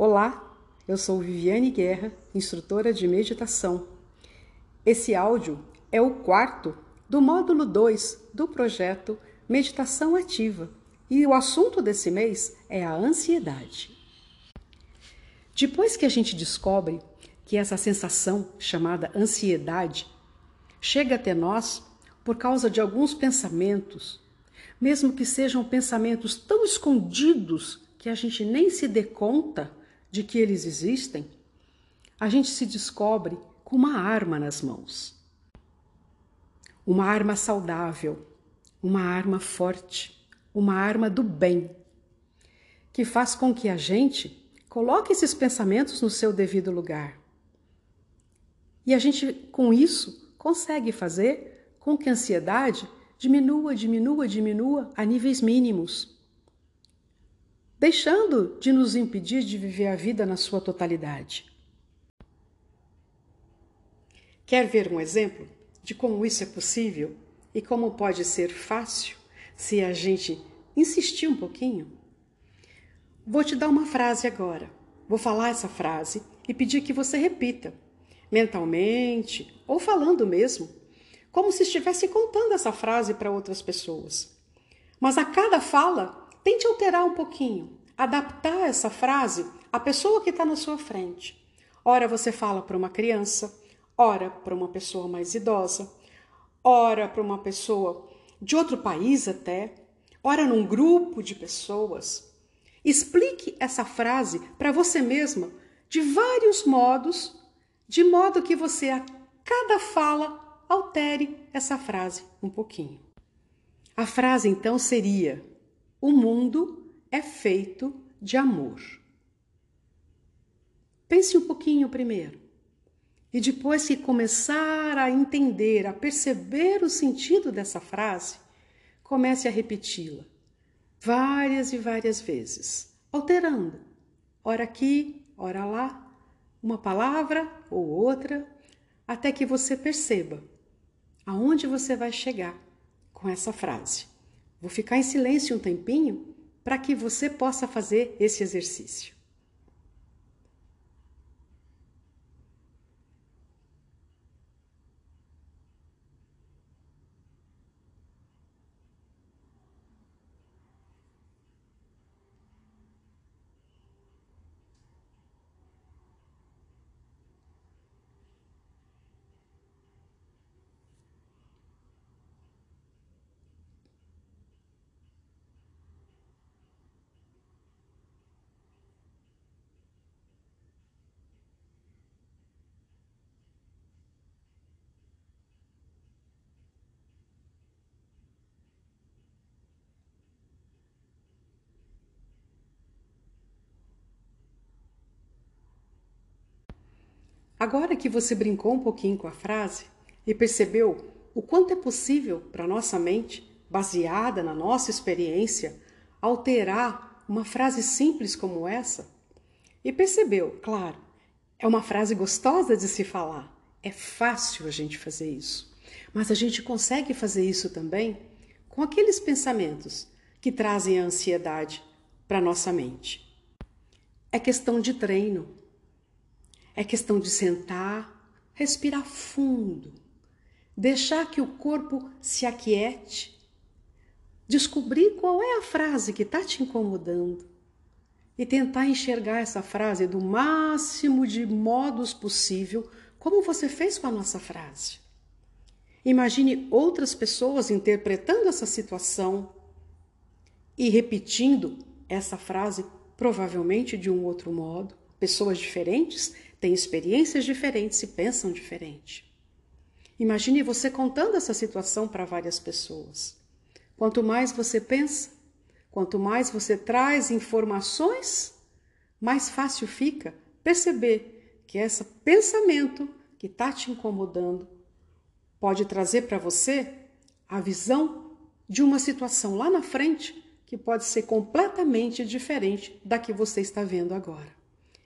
Olá, eu sou Viviane Guerra, instrutora de meditação. Esse áudio é o quarto do módulo 2 do projeto Meditação Ativa e o assunto desse mês é a ansiedade. Depois que a gente descobre que essa sensação chamada ansiedade chega até nós por causa de alguns pensamentos, mesmo que sejam pensamentos tão escondidos que a gente nem se dê conta de que eles existem, a gente se descobre com uma arma nas mãos. Uma arma saudável, uma arma forte, uma arma do bem, que faz com que a gente coloque esses pensamentos no seu devido lugar. E a gente, com isso, consegue fazer com que a ansiedade diminua, diminua, diminua a níveis mínimos deixando de nos impedir de viver a vida na sua totalidade. Quer ver um exemplo de como isso é possível e como pode ser fácil se a gente insistir um pouquinho? Vou te dar uma frase agora. Vou falar essa frase e pedir que você repita, mentalmente ou falando mesmo, como se estivesse contando essa frase para outras pessoas. Mas a cada fala, Tente alterar um pouquinho, adaptar essa frase à pessoa que está na sua frente. Ora você fala para uma criança, ora para uma pessoa mais idosa, ora para uma pessoa de outro país até, ora num grupo de pessoas. Explique essa frase para você mesma de vários modos, de modo que você a cada fala altere essa frase um pouquinho. A frase então seria: o mundo é feito de amor. Pense um pouquinho primeiro. E depois que começar a entender, a perceber o sentido dessa frase, comece a repeti-la várias e várias vezes, alterando, ora aqui, ora lá, uma palavra ou outra, até que você perceba aonde você vai chegar com essa frase. Vou ficar em silêncio um tempinho para que você possa fazer esse exercício. Agora que você brincou um pouquinho com a frase e percebeu o quanto é possível para nossa mente, baseada na nossa experiência, alterar uma frase simples como essa, e percebeu, claro, é uma frase gostosa de se falar, é fácil a gente fazer isso, mas a gente consegue fazer isso também com aqueles pensamentos que trazem a ansiedade para nossa mente. É questão de treino. É questão de sentar, respirar fundo, deixar que o corpo se aquiete, descobrir qual é a frase que está te incomodando e tentar enxergar essa frase do máximo de modos possível, como você fez com a nossa frase. Imagine outras pessoas interpretando essa situação e repetindo essa frase, provavelmente de um outro modo. Pessoas diferentes têm experiências diferentes e pensam diferente. Imagine você contando essa situação para várias pessoas. Quanto mais você pensa, quanto mais você traz informações, mais fácil fica perceber que esse pensamento que está te incomodando pode trazer para você a visão de uma situação lá na frente que pode ser completamente diferente da que você está vendo agora.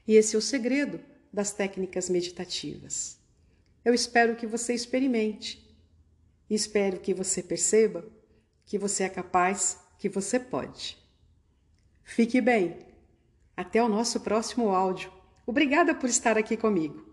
E esse é o segredo das técnicas meditativas. Eu espero que você experimente. E espero que você perceba que você é capaz, que você pode. Fique bem. Até o nosso próximo áudio. Obrigada por estar aqui comigo.